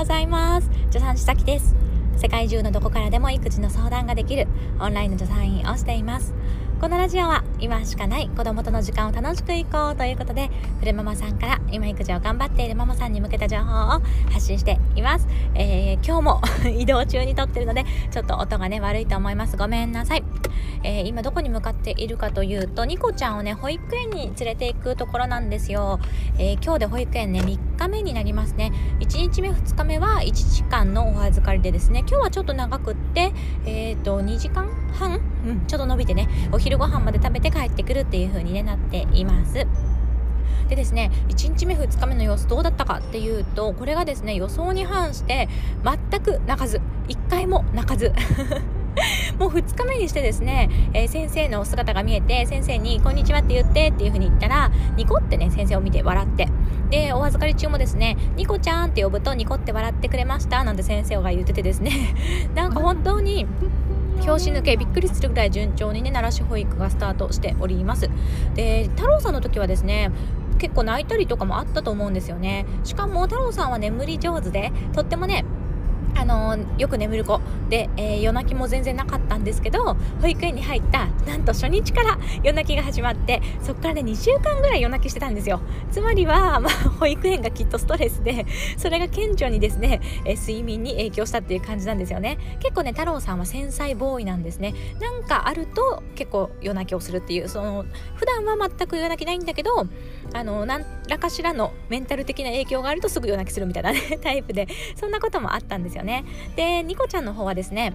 ございます。助産師崎です。世界中のどこからでも育児の相談ができるオンラインの助産院をしています。このラジオは今しかない子供との時間を楽しくいこうということでフルママさんから今育児を頑張っているママさんに向けた情報を発信しています、えー、今日も 移動中に撮ってるのでちょっと音がね悪いと思います。ごめんなさい、えー、今どこに向かっているかというとニコちゃんをね保育園に連れて行くところなんですよ、えー、今日で保育園ね3日目になりますね。1日目2日目は1時間のお預かりでですね。今日はちょっと長くってえっ、と2時間半？うん、ちょっと伸びてね。お昼ご飯まで食べて帰ってくるっていう風に、ね、なっています。でですね1日目2日目の様子どうだったかっていうとこれがですね予想に反して全く泣かず1回も泣かず。もう2日目にしてですね、えー、先生の姿が見えて先生に「こんにちは」って言ってっていう風に言ったらニコってね先生を見て笑って。でお預かり中もですね「ニコちゃん」って呼ぶとニコって笑ってくれましたなんて先生が言っててですね。なんか本当に拍子抜けびっくりするぐらい順調にね奈良市保育がスタートしております。で太郎さんの時はですね結構泣いたりとかもあったと思うんですよね。しかも太郎さんは眠り上手でとってもねあのよく眠る子で、えー、夜泣きも全然なかったんですけど保育園に入ったなんと初日から夜泣きが始まってそこからね2週間ぐらい夜泣きしてたんですよ。つまりは、まあ、保育園がきっとストレスでそれが顕著にですね、えー、睡眠に影響したっていう感じなんですよね。結構ね太郎さんは繊細ボーイなんですね。なんかあると結構夜泣きをするっていうその普段は全く夜泣きないんだけどあの何らかしらのメンタル的な影響があるとすぐ夜泣きするみたいな、ね、タイプでそんなこともあったんですよね。でニコちゃんの方はですね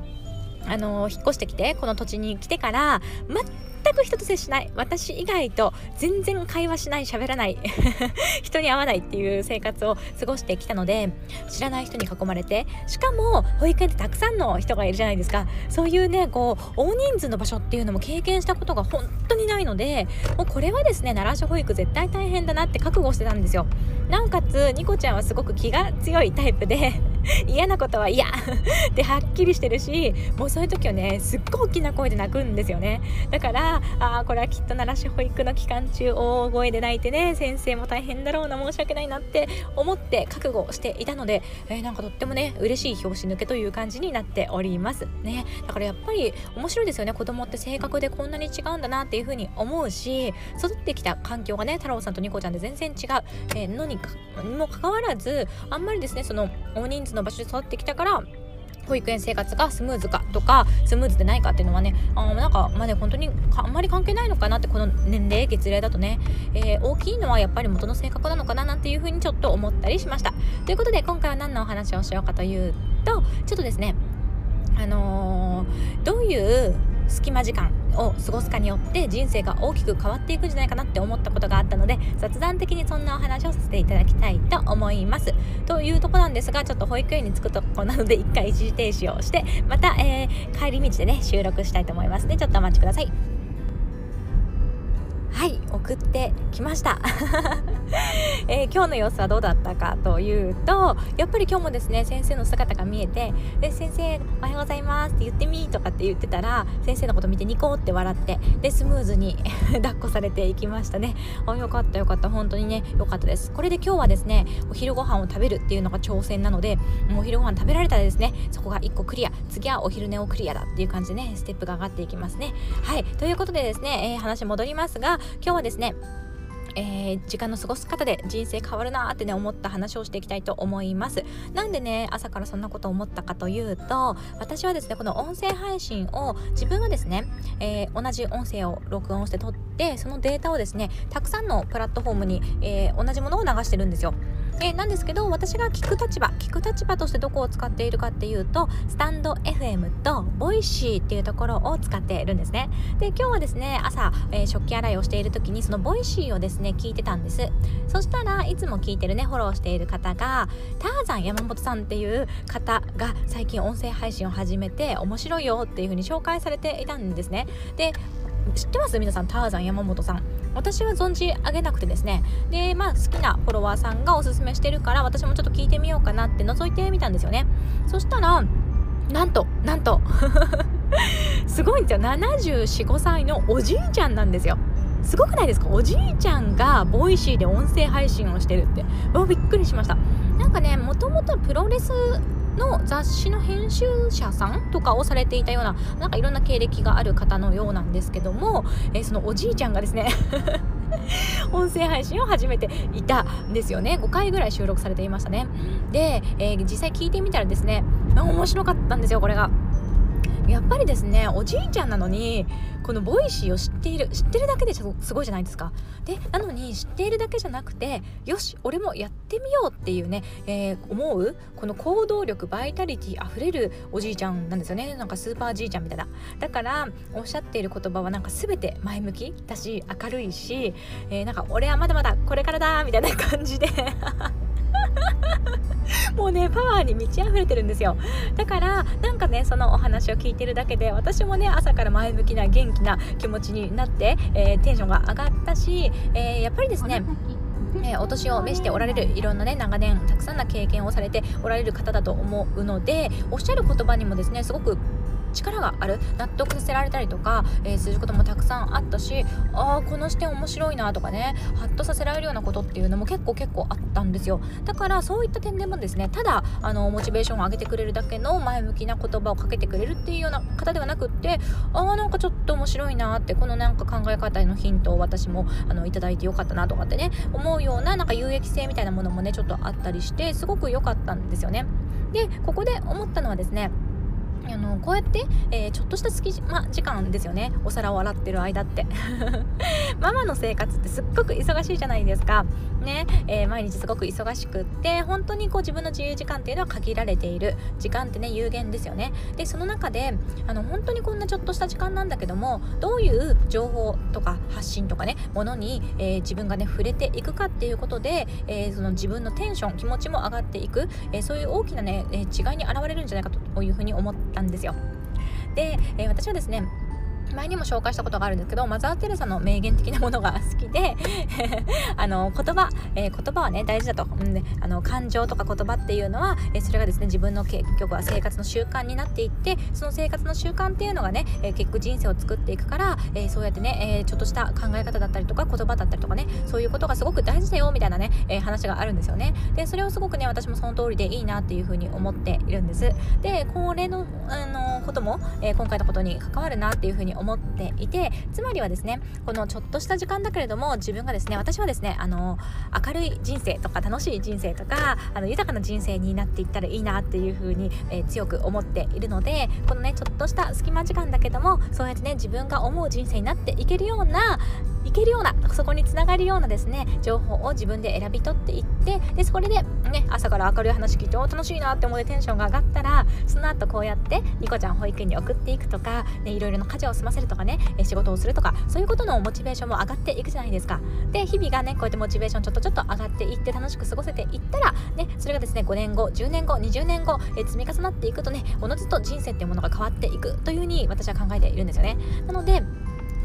あの引っ越してきてこの土地に来てから全く人と接しない。私以外と全然会話しない喋らない 人に会わないっていう生活を過ごしてきたので知らない人に囲まれてしかも保育園ってたくさんの人がいるじゃないですか。そういうねこう大人数の場所っていうのも経験したことが本当にないのでもうこれはですね奈良市保育絶対大変だなって覚悟してたんですよ。なおかつニコちゃんはすごく気が強いタイプで 嫌なことは嫌 ってはっきりしてるしもうそういう時はねすっごい大きな声で泣くんですよね。だからあこれはきっと奈良市保育の期間中大声で泣いてね先生も大変だろうな申し訳ないなって思って覚悟していたので、えー、なんかとってもね嬉しい拍子抜けという感じになっております。ね。だからやっぱり面白いですよね。子供って性格でこんなに違うんだなっていう風に思うし育ってきた環境がね太郎さんとニコちゃんで全然違う、えー、のにもかかわらずあんまりですねその大人数の場所で育ってきたから保育園生活がスムーズかとかスムーズでないかっていうのはねあなんかまあね本当にあんまり関係ないのかなってこの年齢月齢だとね、えー、大きいのはやっぱり元の性格なのかななんていうふうにちょっと思ったりしました。ということで今回は何のお話をしようかというとちょっとですねあのー、どういう隙間時間を過ごすかによって人生が大きく変わっていくんじゃないかなって思ったことがあったので雑談的にそんなお話をさせていただきたいと思います。というとこなんですがちょっと保育園に着くとこなので一回一時停止をしてまた、えー、帰り道でね収録したいと思いますのでちょっとお待ちください。はい送ってきました、えー、今日の様子はどうだったかというとやっぱり今日もですね先生の姿が見えて「で先生おはようございます」って言ってみとかって言ってたら先生のこと見てニコって笑ってでスムーズに 抱っこされていきましたね。あよかったよかった。本当にねよかったです。これで今日はですねお昼ご飯を食べるっていうのが挑戦なのでもうお昼ご飯食べられたらですねそこが1個クリア。次はお昼寝をクリアだっていう感じでねステップが上がっていきますね。はいということでですね、えー、話戻りますが今日はですねえー、時間の過ごす方で人生変わるなってね思った話をしていきたいと思います。なんでね朝からそんなことを思ったかというと私はですねこの音声配信を自分はですね、えー、同じ音声を録音して撮ってそのデータをですねたくさんのプラットフォームに、えー、同じものを流してるんですよ。えなんですけど私が聞く立場聞く立場としてどこを使っているかっていうとスタンド FM と Voicy っていうところを使っているんですね。で今日はですね朝、えー、食器洗いをしている時にその Voicy をですね聞いてたんです。そしたらいつも聞いてるねフォローしている方がターザン山本さんっていう方が最近音声配信を始めて面白いよっていう風に紹介されていたんですね。で知ってます？皆さんターザン山本さん。私は存じ上げなくてですね。でまあ好きなフォロワーさんがおすすめしてるから私もちょっと聞いてみようかなって覗いてみたんですよね。そしたらなんとなんと すごいんですよ。75歳のおじいちゃんなんですよ。すごくないですか？おじいちゃんが Voicy で音声配信をしてるって。びっくりしました。なんかねもともとプロレスの雑誌の編集者さんとかをされていたようななんかいろんな経歴がある方のようなんですけども、えー、そのおじいちゃんがですね 音声配信を始めていたんですよね。5回ぐらい収録されていましたね。で、えー、実際聞いてみたらですね面白かったんですよこれが。やっぱりですねおじいちゃんなのにこの Voicy を知っている知ってるだけですごいじゃないですか。でなのに知っているだけじゃなくてよし俺もやってみようっていうね、えー、思うこの行動力バイタリティあふれるおじいちゃんなんですよね。なんかスーパーじいちゃんみたいな。だからおっしゃっている言葉はなんか全て前向きだし明るいし、えー、なんか俺はまだまだこれからだみたいな感じで。もうねパワーに満ち溢れてるんですよ。だからなんかねそのお話を聞いてるだけで私もね朝から前向きな元気な気持ちになって、えー、テンションが上がったし、えー、やっぱりですねえー、お年を召しておられるいろんなね長年たくさんの経験をされておられる方だと思うのでおっしゃる言葉にもですねすごく力がある納得させられたりとか、えー、することもたくさんあったしああこの視点面白いなとかねハッとさせられるようなことっていうのも結構結構あったんですよ。だからそういった点でもですねただあのモチベーションを上げてくれるだけの前向きな言葉をかけてくれるっていうような方ではなくってああなんかちょっと面白いなってこのなんか考え方へのヒントを私もあのいただいてよかったなとかってね思うようななんか有益性みたいなものもねちょっとあったりしてすごく良かったんですよね。でここで思ったのはですねあのこうやって、えー、ちょっとした隙間時間ですよね。お皿を洗ってる間って。ママの生活ってすっごく忙しいじゃないですか。ね、えー、毎日すごく忙しくって本当にこう自分の自由時間っていうのは限られている時間ってね有限ですよね。でその中であの本当にこんなちょっとした時間なんだけどもどういう情報とか発信とかねものに、えー、自分がね触れていくかっていうことで、えその自分のテンション気持ちも上がっていく、えそういう大きなね、え違いに現れるんじゃないかというふうに思ったんですよ。で、え、私はですね前にも紹介したことがあるんですけどマザー・テレサの名言的なものが好きで あの言葉、えー、言葉はね大事だと、うんね、あの感情とか言葉っていうのは、えー、それがですね自分の結局は生活の習慣になっていってその生活の習慣っていうのがね、えー、結局人生を作っていくから、えそうやってね、えちょっとした考え方だったりとか言葉だったりとかねそういうことがすごく大事だよみたいなね、え話があるんですよね。でそれをすごくね私もその通りでいいなっていうふうに思っているんです。でこれのあのことも、え今回のことに関わるなっていうふうに思っていてつまりはですねこのちょっとした時間だけれども自分がですね私はですねあの明るい人生とか楽しい人生とかあの豊かな人生になっていったらいいなっていうふうに、えー、強く思っているのでこのねちょっとした隙間時間だけどもそうやってね自分が思う人生になっていけるようないけるようなそこにつながるようなですね情報を自分で選び取っていってでそれで、ね、朝から明るい話聞いて楽しいなって思ってテンションが上がったらその後こうやってニコちゃん保育園に送っていくとか、ね、いろいろな家事を済ませるとかね仕事をするとかそういうことのモチベーションも上がっていくじゃないですか。で日々がねこうやってモチベーションちょっとちょっと上がっていって楽しく過ごせていったらねそれがですね5年後10年後20年後、え積み重なっていくとねおのずと人生っていうものが変わっていくというふうに私は考えているんですよね。なので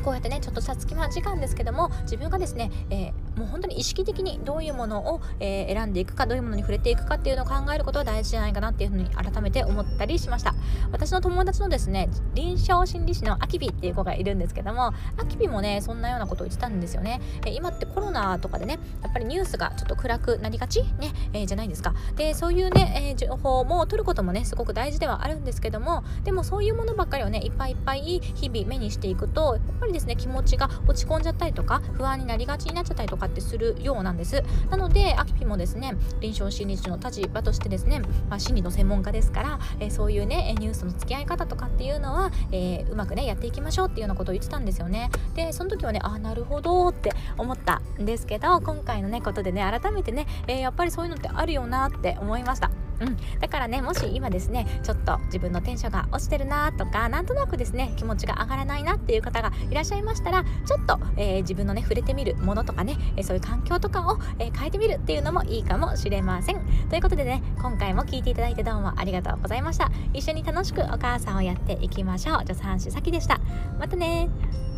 こうやってねちょっとさつき間時間ですけども自分がですね、えー、もう本当に意識的にどういうものを、えー、選んでいくかどういうものに触れていくかっていうのを考えることは大事じゃないかなっていうふうに改めて思ったりしました。私の友達のですね臨床心理士のアキビっていう子がいるんですけどもアキビもねそんなようなことを言ってたんですよね、えー、今ってコロナとかでねやっぱりニュースがちょっと暗くなりがちね、えじゃないですか。でそういうね、え情報も取ることもねすごく大事ではあるんですけどもでもそういうものばっかりをねいっぱいいっぱい日々目にしていくとやっぱりですね気持ちが落ち込んじゃったりとか不安になりがちになっちゃったりとかってするようなんです。なのでアキピもですね臨床心理士の立場としてですね、まあ、心理の専門家ですから、えー、そういうねニュースの付き合い方とかっていうのは、えー、うまくねやっていきましょうっていうようなことを言ってたんですよね。でその時はねあなるほどって思ったんですけど今回のねことでね改めてね、えー、やっぱりそういうのってあるよなって思いました。うん、だからねもし今ですねちょっと自分のテンションが落ちてるなとかなんとなくですね気持ちが上がらないなっていう方がいらっしゃいましたらちょっと、えー、自分のね触れてみるものとかね、え、そういう環境とかを、え、変えてみるっていうのもいいかもしれません。ということでね今回も聞いていただいてどうもありがとうございました。一緒に楽しくお母さんをやっていきましょう。助産師さきでした。またね。